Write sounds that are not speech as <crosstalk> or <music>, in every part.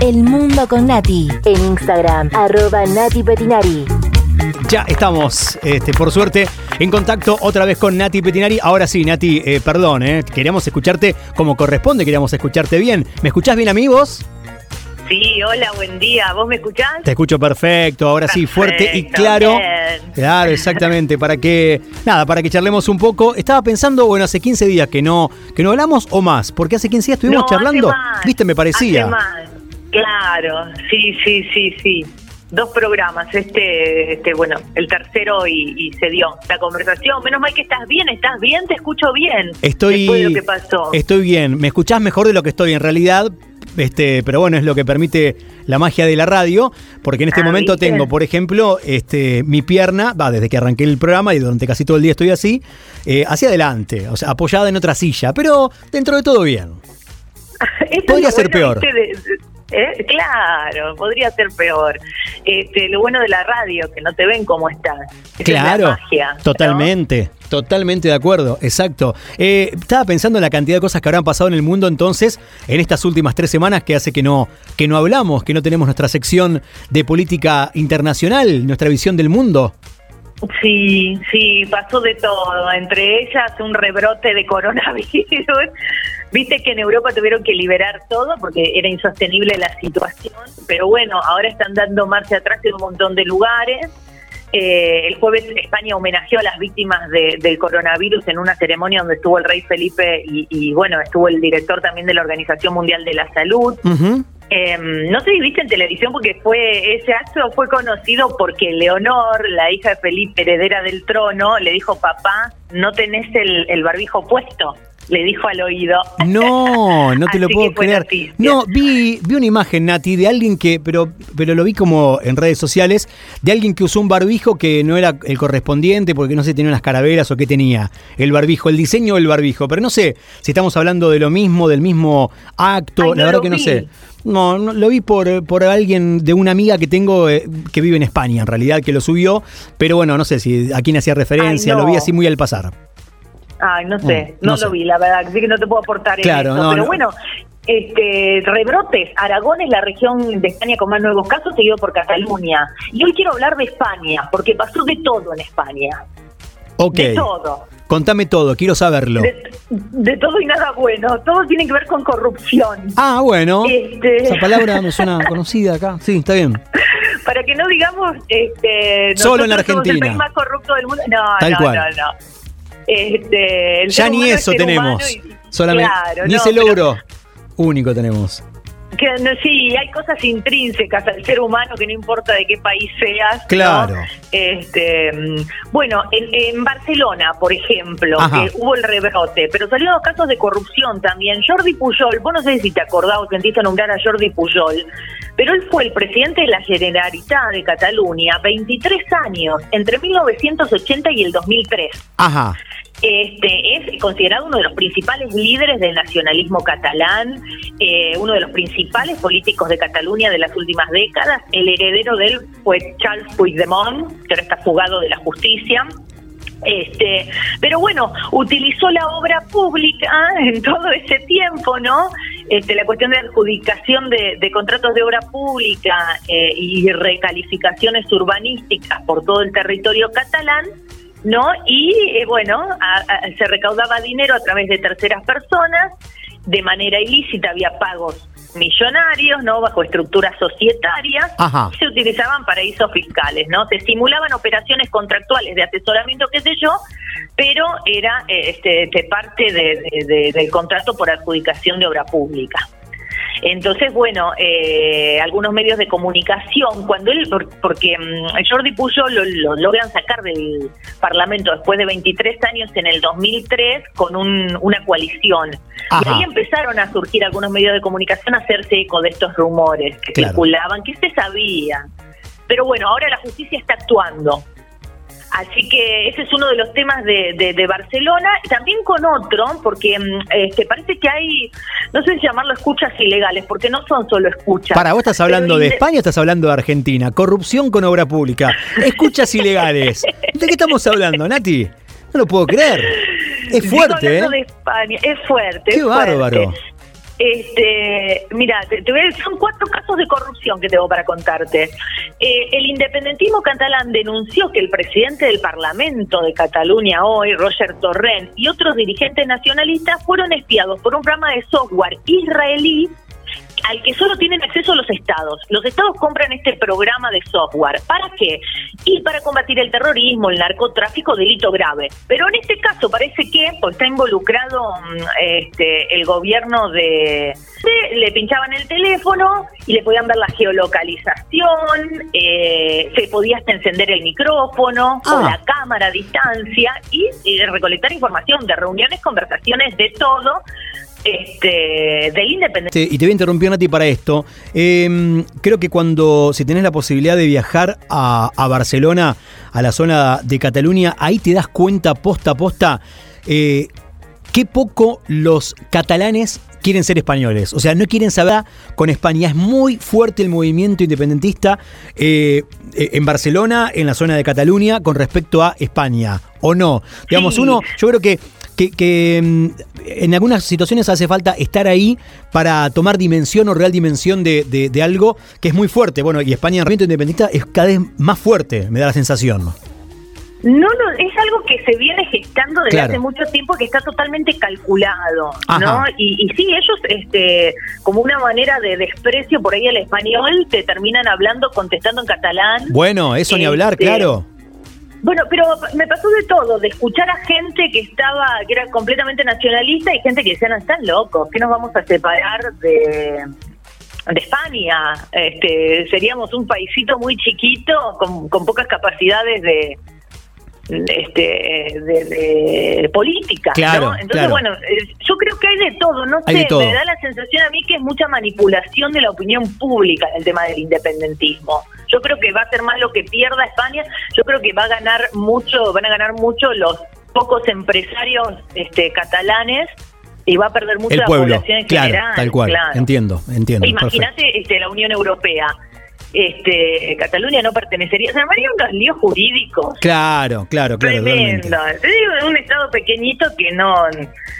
El Mundo con Nati. En Instagram, arroba Nati Petinari. Ya estamos, este, por suerte, en contacto otra vez con Nati Petinari. Ahora sí, Nati, eh, perdón, eh, queríamos escucharte como corresponde, queríamos escucharte bien. ¿Me escuchás bien, amigos? Sí, hola, buen día. ¿Vos me escuchás? Te escucho perfecto, ahora sí, fuerte y claro. bien. Claro, exactamente, para que, nada, para que charlemos un poco. Estaba pensando, bueno, hace 15 días que no, que no hablamos o más, porque hace 15 días estuvimos No, hace charlando, más, viste, me parecía. hace más. Claro, sí, sí, sí, sí. Dos programas, este, este, bueno, el tercero y, y se dio la conversación. Menos mal que estás bien, estás bien, te escucho bien. Estoy, Después de lo que pasó. estoy bien, me escuchás mejor de lo que estoy en realidad, este, pero bueno, es lo que permite la magia de la radio, porque en este Ah, momento ¿viste? tengo, por ejemplo, este, mi pierna, va, desde que arranqué el programa y durante casi todo el día estoy así, eh, hacia adelante, o sea, apoyada en otra silla, pero dentro de todo bien. <laughs> Podría ser bueno, peor. ¿Eh? Claro, podría ser peor. Este, lo bueno de la radio, que no te ven cómo estás. Esa es la Claro, magia, ¿no? totalmente, totalmente de acuerdo, exacto. Eh, estaba pensando en la cantidad de cosas que habrán pasado en el mundo entonces en estas últimas tres semanas que hace que no, que no hablamos, que no tenemos nuestra sección de política internacional, nuestra visión del mundo. Sí, sí, pasó de todo. Entre ellas un rebrote de coronavirus. <laughs> Viste que en Europa tuvieron que liberar todo porque era insostenible la situación. Pero bueno, ahora están dando marcha atrás en un montón de lugares. Eh, el jueves España homenajeó a las víctimas de- del coronavirus en una ceremonia donde estuvo el rey Felipe y, y, bueno, estuvo el director también de la Organización Mundial de la Salud. Ujú. Eh, no sé si viste en televisión porque fue ese acto fue conocido porque Leonor, la hija de Felipe, heredera del trono, le dijo papá, no tenés el, el barbijo puesto, le dijo al oído. No, no te <laughs> lo puedo creer. noticia. No, vi, vi una imagen, Nati, de alguien que, pero, pero lo vi como en redes sociales, de alguien que usó un barbijo que no era el correspondiente, porque no sé, tenía unas carabelas o qué tenía. El barbijo, el diseño del barbijo. Pero no sé si estamos hablando de lo mismo, del mismo acto, Ay, la verdad que no vi. sé. No, no, lo vi por, por alguien de una amiga que tengo eh, que vive en España, en realidad, que lo subió. Pero bueno, no sé si a quién hacía referencia, Ay, no. lo vi así muy al pasar. Ay, no sé, No, no, no sé. lo vi, la verdad, así que no te puedo aportar Claro, en eso. no, Pero no. bueno, este, rebrotes, Aragón es la región de España con más nuevos casos, seguido por Cataluña. Y hoy quiero hablar de España, porque pasó de todo en España. Ok. De todo. Contame todo, quiero saberlo. De, de todo y nada bueno. Todo tiene que ver con corrupción. Ah, bueno. Este- Esa palabra me suena <laughs> conocida acá. Sí, está bien. Para que no digamos. Este, Solo en somos Argentina. el país más corrupto del mundo. No, Tal no, cual. no, no. Este, el Ya ni eso tenemos. y- Solamente. Claro, ni no, ese pero- logro único tenemos. Que no, sí, hay cosas intrínsecas al ser humano que no importa de qué país seas. ¿no? Claro. Este, mm, bueno, en, en Barcelona, por ejemplo, que hubo el rebrote, pero salieron casos de corrupción también. Jordi Pujol, vos no sé si te acordás o sentiste nombrar a Jordi Pujol, pero él fue el presidente de la Generalitat de Cataluña 23 años, entre 1980 y el 2003. Ajá. Este, es considerado uno de los principales líderes del nacionalismo catalán, eh, uno de los principales políticos de Cataluña de las últimas décadas. El heredero de él fue Charles Puigdemont, que ahora está fugado de la justicia. Este, pero bueno, utilizó la obra pública <laughs> en todo ese tiempo, ¿no? Este, la cuestión de adjudicación de, de contratos de obra pública eh, y recalificaciones urbanísticas por todo el territorio catalán, ¿no? Y eh, bueno, a- a- se recaudaba dinero a través de terceras personas, de manera ilícita había pagos millonarios, ¿no? Bajo estructuras societarias, Ajá. se utilizaban paraísos fiscales, ¿no? Se simulaban operaciones contractuales de asesoramiento, qué sé yo, pero era eh, este, este, parte de- de- de- del contrato por adjudicación de obra pública. Entonces, bueno, eh, algunos medios de comunicación, cuando él, por- porque mm, Jordi Pujol lo, lo logran sacar del Parlamento después de 23 años en el 2003 con un- una coalición. Y Ajá. ahí empezaron a surgir algunos medios de comunicación a hacerse eco de estos rumores que Claro. circulaban, que se sabían. Pero bueno, ahora la justicia está actuando. Así que ese es uno de los temas de, de- de Barcelona, también con otro, porque mm, este, parece que hay, no sé si llamarlo escuchas ilegales, porque no son solo escuchas. Para, vos estás hablando de España o estás hablando de Argentina. Corrupción con obra pública. Escuchas <laughs> ilegales. ¿De qué estamos hablando, Nati? No lo puedo creer. Es fuerte, hablando de ¿eh? España, es fuerte. Qué es fuerte. bárbaro. Este, mira, te, te voy a- son cuatro casos de corrupción que tengo para contarte. Eh, el independentismo catalán denunció que el presidente del Parlamento de Cataluña hoy, Roger Torrent, y otros dirigentes nacionalistas fueron espiados por un programa de software israelí al que solo tienen acceso los estados. Los estados compran este programa de software. ¿Para qué? Y para combatir el terrorismo, el narcotráfico, delito grave. Pero en este caso parece que pues, está involucrado mm, este, el gobierno de... de- Le pinchaban el teléfono y le podían ver la geolocalización, eh, se podía hasta encender el micrófono o Ah. la cámara a distancia y, y recolectar información de reuniones, conversaciones, de todo, este, del independiente. Te- y te voy a interrumpir, Nati, para esto. Eh, creo que cuando, si tenés la posibilidad de viajar a, a Barcelona, a la zona de Cataluña, ahí te das cuenta, posta a posta, eh, qué poco los catalanes quieren ser españoles. O sea, no quieren saber con España. Es muy fuerte el movimiento independentista eh, eh, en Barcelona, en la zona de Cataluña, con respecto a España. ¿O no? Digamos, Sí. uno, yo creo que, que, que, mm, en algunas situaciones hace falta estar ahí para tomar dimensión o real dimensión de, de- de algo que es muy fuerte. Bueno, y España en el movimiento independentista es cada vez más fuerte, me da la sensación. No, no, es algo que se viene gestando desde Claro. hace mucho tiempo que está totalmente calculado, Ajá. ¿no? Y, y sí, ellos, este, como una manera de desprecio por ahí al español, te terminan hablando, contestando en catalán. Bueno, eso ni hablar, Este, claro. Bueno, pero me pasó de todo, de escuchar a gente que estaba, que era completamente nacionalista y gente que decía, no, están locos, que nos vamos a separar de, de España? Este, seríamos un paisito muy chiquito con, con pocas capacidades de este de, de política Claro, ¿no? entonces claro. bueno eh, yo creo que hay de todo no Hay sé todo. me da la sensación a mí que es mucha manipulación de la opinión pública en el tema del independentismo yo creo que va a ser más lo que pierda España yo creo que va a ganar mucho van a ganar mucho los pocos empresarios este catalanes y va a perder mucho El la pueblo, población en claro, general tal cual. claro. Entiendo, entiendo. Imagínate este, la Unión Europea. Este, Cataluña no pertenecería, o sea, habría unos líos jurídicos Claro, claro, claro. tremendo. Te digo, un estado pequeñito que no,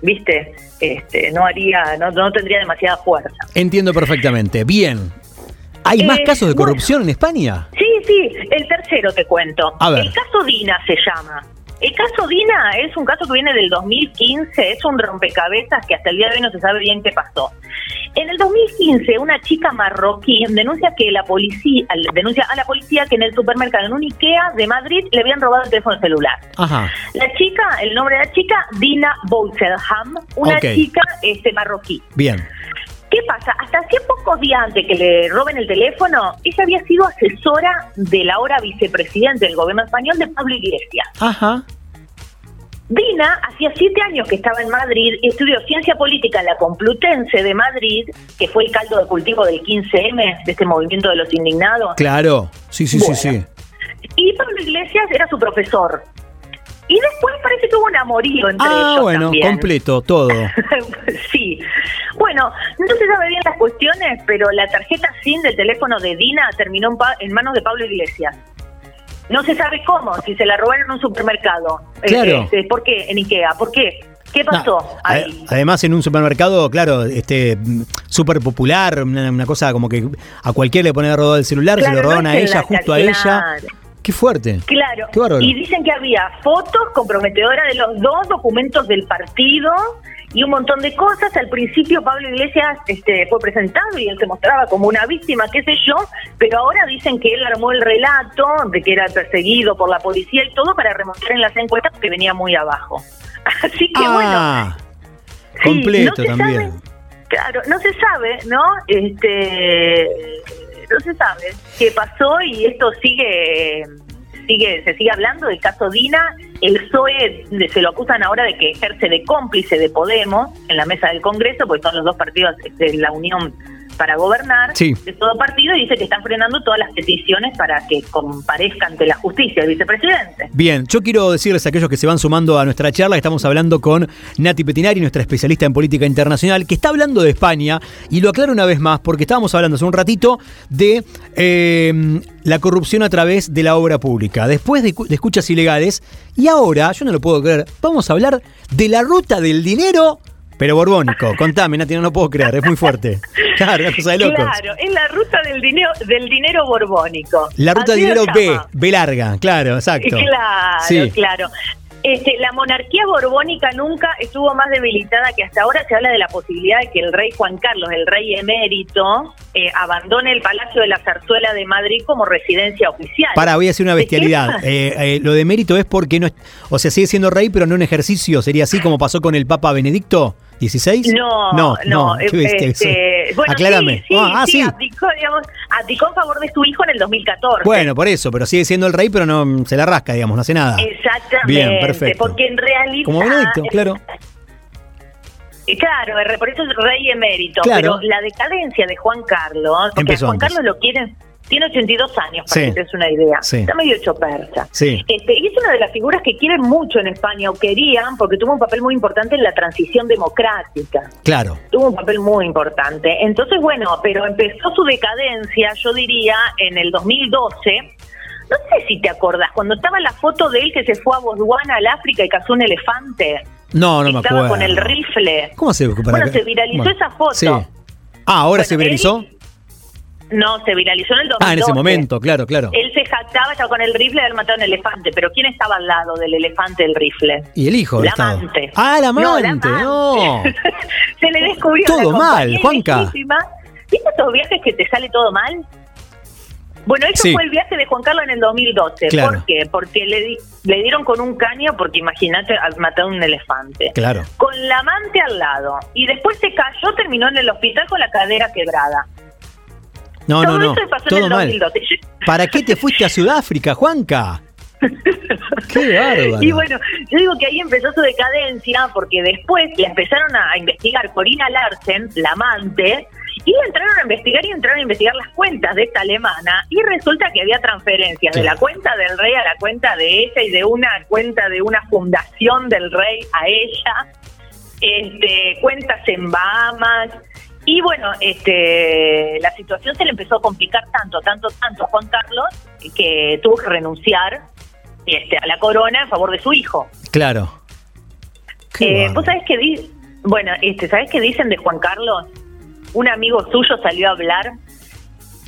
viste, este, no haría, no, no tendría demasiada fuerza. Entiendo perfectamente. Bien. ¿Hay más Eh, casos de bueno. corrupción en España? Sí, sí, el tercero te cuento. A ver. El caso Dina se llama. El caso Dina es un caso que viene del 2015, es un rompecabezas que hasta el día de hoy no se sabe bien qué pasó. En el 2015, una chica marroquí denuncia que la policía denuncia a la policía que en el supermercado en un IKEA de Madrid le habían robado el teléfono celular. Ajá. La chica, el nombre de la chica, Dina Bouselham, una chica este marroquí. Bien. ¿Qué pasa? Hasta hacía pocos días antes que le roben el teléfono, ella había sido asesora de la ahora vicepresidente del gobierno español de Pablo Iglesias. Ajá. Dina hacía siete años que estaba en Madrid, estudió ciencia política en la Complutense de Madrid, que fue el caldo de cultivo del 15M, de este movimiento de los indignados. Claro. Sí, sí, Bueno. sí, sí. Y Pablo Iglesias era su profesor. Y después parece que hubo un amorío entre Ah, ellos bueno, también. completo, todo. <laughs> sí. Bueno, no se sabe bien las cuestiones, pero la tarjeta SIM del teléfono de Dina terminó en, pa- en manos de Pablo Iglesias. No se sabe cómo, si se la robaron en un supermercado. Claro. Este, ¿Por qué? En Ikea. ¿Por qué? ¿Qué pasó No, ahí? a- Además, en un supermercado, claro, este mm, súper popular, una, una cosa como que a cualquiera le ponen robado el celular, se lo roban a ella, la justo a ella. Qué fuerte. Claro. Qué. Y dicen que había fotos comprometedoras de los dos documentos del partido y un montón de cosas. Al principio Pablo Iglesias este, fue presentado y él se mostraba como una víctima, qué sé yo, pero ahora dicen que él armó el relato de que era perseguido por la policía y todo para remontar en las encuestas porque venía muy abajo. <laughs> Así que bueno. ah, sí, completo no se también. sabe- claro, no se sabe, ¿no? Este, no se sabe qué pasó y esto sigue, sigue, se sigue hablando del caso Dina. El PSOE se lo acusan ahora de que ejerce de cómplice de Podemos en la mesa del Congreso, porque son los dos partidos de la Unión para gobernar Sí. de todo partido y dice que están frenando todas las peticiones para que comparezca ante la justicia el vicepresidente. Bien, yo quiero decirles a aquellos que se van sumando a nuestra charla que estamos hablando con Nati Petinari, nuestra especialista en política internacional, que está hablando de España, y lo aclaro una vez más, porque estábamos hablando hace un ratito de eh, la corrupción a través de la obra pública, después de, de escuchas ilegales, y ahora, yo no lo puedo creer, vamos a hablar de la ruta del dinero Pero borbónico, contame, Nati, no, no puedo creer, es muy fuerte. <laughs> Claro, una cosa de locos. Claro, es la ruta del dinero, del dinero borbónico. La ruta del lo dinero B. B larga, claro, exacto. Claro, Sí. claro. Este, la monarquía borbónica nunca estuvo más debilitada que hasta ahora. Se habla de la posibilidad de que el rey Juan Carlos, el rey emérito, eh, abandone el Palacio de la Zarzuela de Madrid como residencia oficial. Para, voy a hacer una ¿De qué bestialidad. <laughs> Eh, eh, lo de mérito es porque no, es- o sea, sigue siendo rey, pero no en ejercicio. ¿Sería así como pasó con el Papa Benedicto XVI? No, no, no. qué bestia este, bueno, Aclárame. Sí, sí, ah, ah, sí, sí. Abdicó, digamos, abdicó en favor de su hijo en el 2014. Bueno, por eso, pero sigue siendo el rey, pero no se la rasca, digamos, no hace nada. Exactamente. Bien, perfecto. Porque en realidad. Como Benedicto, claro. Eh, Claro, el- por eso es rey emérito. Claro. Pero la decadencia de Juan Carlos, porque Empezó a Juan antes. Carlos lo quieren, tiene 82 años, para Sí. que te des una idea. Sí. Está medio hecho persa. Sí. Este, y es una de las figuras que quieren mucho en España, o querían, porque tuvo un papel muy importante en la transición democrática. Claro. Tuvo un papel muy importante. Entonces, bueno, pero empezó su decadencia, yo diría, en el 2012. No sé si te acordás, cuando estaba la foto de él que se fue a Botswana, al África, y cazó un elefante. No, no me Estaba acuerdo. con el rifle. ¿Cómo se Bueno, se viralizó Bueno, esa foto. Sí. Ah, ahora Bueno, se viralizó. él- No, se viralizó en el 2012. Ah, en ese momento, claro, claro. Él se jactaba, estaba con el rifle de haber matado un elefante, pero ¿quién estaba al lado del elefante del rifle? Y el hijo La estaba. amante. Ah, No, amante, la no. <laughs> se le descubrió Todo la mal, Juanca. ¿Viste estos viajes que te sale todo mal? Bueno, eso Sí. fue el viaje de Juan Carlos en el 2012. Claro. ¿Por qué? Porque le, di- le dieron con un caño, porque imagínate, al matar a un elefante. Claro. Con la amante al lado. Y después se cayó, terminó en el hospital con la cadera quebrada. No, no, no. eso pasó en Todo el mal. 2012. Yo- ¿Para qué te fuiste a Sudáfrica, Juanca? Qué <laughs> bárbaro. Y bueno, yo digo que ahí empezó su decadencia porque después la empezaron a investigar Corina Larsen, la amante, y entraron a investigar y entraron a investigar las cuentas de esta alemana y resulta que había transferencias de la cuenta del rey a la cuenta de ella y de una cuenta de una fundación del rey a ella, este, cuentas en Bahamas. Y bueno, este, la situación se le empezó a complicar tanto, tanto, tanto Juan Carlos que tuvo que renunciar este, a la corona en favor de su hijo. Claro. Eh. ¿Vos sabés qué di Bueno, este, ¿sabés qué dicen de Juan Carlos? Un amigo suyo salió a hablar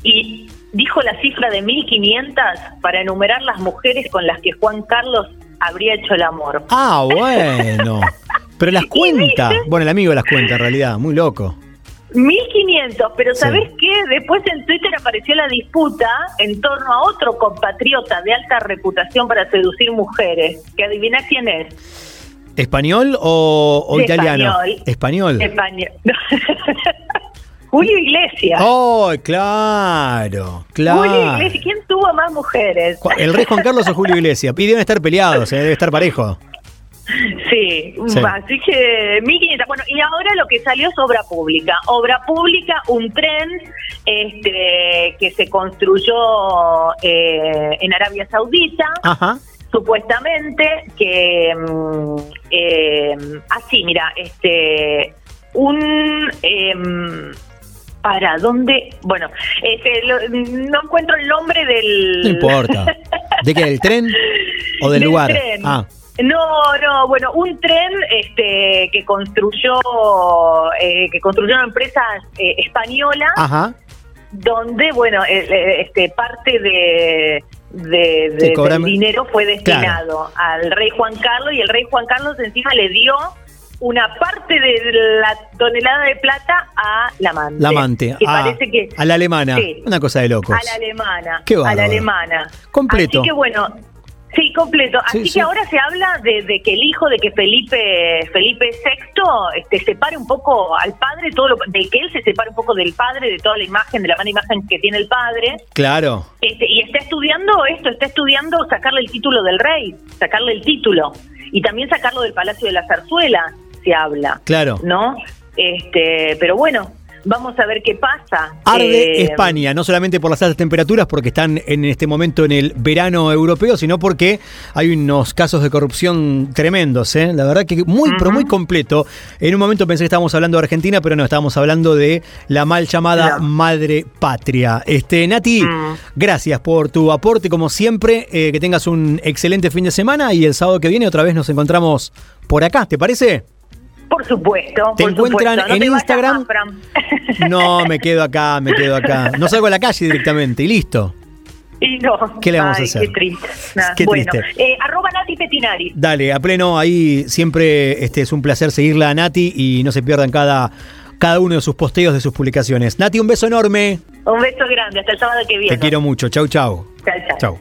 y dijo la cifra de 1500 para enumerar las mujeres con las que Juan Carlos habría hecho el amor. Ah, bueno. <laughs> Pero las cuenta. Bueno, el amigo las cuenta en realidad, muy loco. 1500, pero Sí. ¿sabés qué? Después en Twitter apareció la disputa en torno a otro compatriota de alta reputación para seducir mujeres. Que adivina quién es. ¿Español o, italiano? español. Español. Español. <laughs> Julio Iglesias. Oh, claro, Julio claro. Iglesias. ¿Quién tuvo más mujeres? ¿El rey Juan Carlos o Julio Iglesias? Y deben estar peleados, eh, debe estar parejo. Sí, Sí. así que 1500. Bueno, y ahora lo que salió es obra pública. Obra pública, un tren este, que se construyó eh, en Arabia Saudita, Ajá. supuestamente, que mm, eh, así, mira, este, un em, para dónde, bueno, este, lo- no encuentro el nombre del No importa. ¿De qué? ¿Del tren <laughs> o del, lugar? tren. Ah, No, no, bueno, un tren este, que construyó eh, que construyó una empresa eh, española ajá. donde, bueno, eh, este parte de, de- de- Sí, del dinero fue destinado al rey Juan Carlos y el rey Juan Carlos encima le dio una parte de la tonelada de plata a la amante. La amante. Que ah, parece que a la alemana. Sí. Una cosa de locos. a la alemana. Qué a la alemana. Completo. Así que bueno, sí, completo. Sí, Así sí. que ahora se habla de, de que el hijo de que Felipe Felipe VI este, separe un poco al padre, todo lo, de que él se separe un poco del padre, de toda la imagen, de la mala imagen que tiene el padre. Claro. Este, y está estudiando esto, está estudiando sacarle el título del rey, sacarle el título. Y también sacarlo del Palacio de la Zarzuela, se habla. Claro. ¿No? Este, pero bueno, vamos a ver qué pasa. Arde Eh, España, no solamente por las altas temperaturas, porque están en este momento en el verano europeo, sino porque hay unos casos de corrupción tremendos. ¿eh? La verdad que muy, pero muy completo. En un momento pensé que estábamos hablando de Argentina, pero no, estábamos hablando de la mal llamada No. madre patria. Este, Nati, Mm. gracias por tu aporte, como siempre. eh, que tengas un excelente fin de semana y el sábado que viene otra vez nos encontramos por acá, ¿te parece? Por supuesto. ¿Te por encuentran supuesto. No en te Instagram? más. <laughs> No, me quedo acá, me quedo acá. No salgo a la calle directamente y listo. Y no. ¿Qué le vamos a hacer? Qué triste. Nah, Qué bueno, triste. eh, arroba Nati Petinari. Dale, a pleno, ahí siempre este, es un placer seguirla a Nati y no se pierdan cada, cada uno de sus posteos, de sus publicaciones. Nati, un beso enorme. Un beso grande. Hasta el sábado que viene. Te quiero mucho. Chau, chau. Chao, chao. Chau.